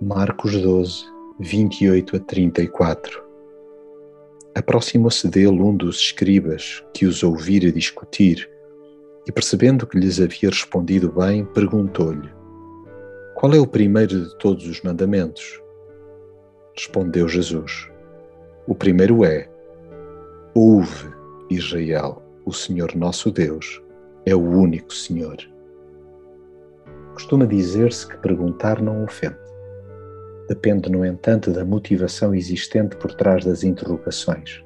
Marcos 12, 28 a 34 Aproximou-se dele um dos escribas que os ouvira discutir e, percebendo que lhes havia respondido bem, perguntou-lhe: Qual é o primeiro de todos os mandamentos? Respondeu Jesus: O primeiro é: Ouve, Israel, o Senhor nosso Deus é o único Senhor. Costuma dizer-se que perguntar não ofende. Depende, no entanto, da motivação existente por trás das interrogações.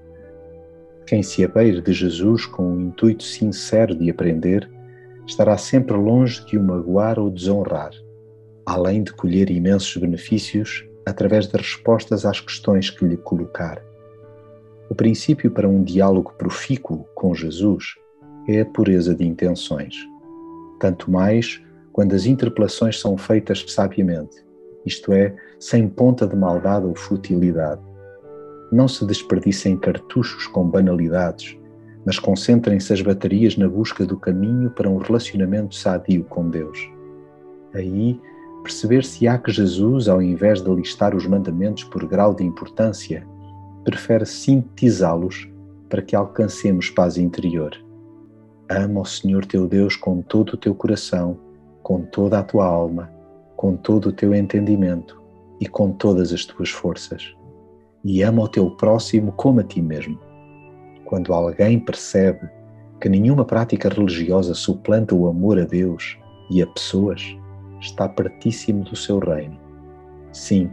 Quem se abeire de Jesus com o intuito sincero de aprender estará sempre longe de o magoar ou desonrar, além de colher imensos benefícios através das respostas às questões que lhe colocar. O princípio para um diálogo profícuo com Jesus é a pureza de intenções, tanto mais quando as interpelações são feitas sabiamente isto é, sem ponta de maldade ou futilidade. Não se desperdicem cartuchos com banalidades, mas concentrem-se as baterias na busca do caminho para um relacionamento sadio com Deus. Aí, perceber se há que Jesus, ao invés de listar os mandamentos por grau de importância, prefere sintetizá-los para que alcancemos paz interior. Ama o Senhor teu Deus com todo o teu coração, com toda a tua alma com todo o teu entendimento e com todas as tuas forças. E ama o teu próximo como a ti mesmo. Quando alguém percebe que nenhuma prática religiosa suplanta o amor a Deus e a pessoas, está pertíssimo do seu reino. Sim,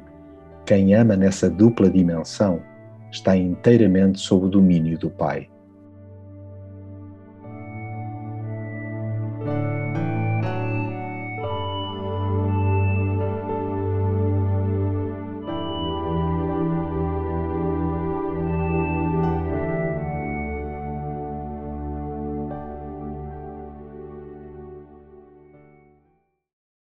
quem ama nessa dupla dimensão está inteiramente sob o domínio do Pai.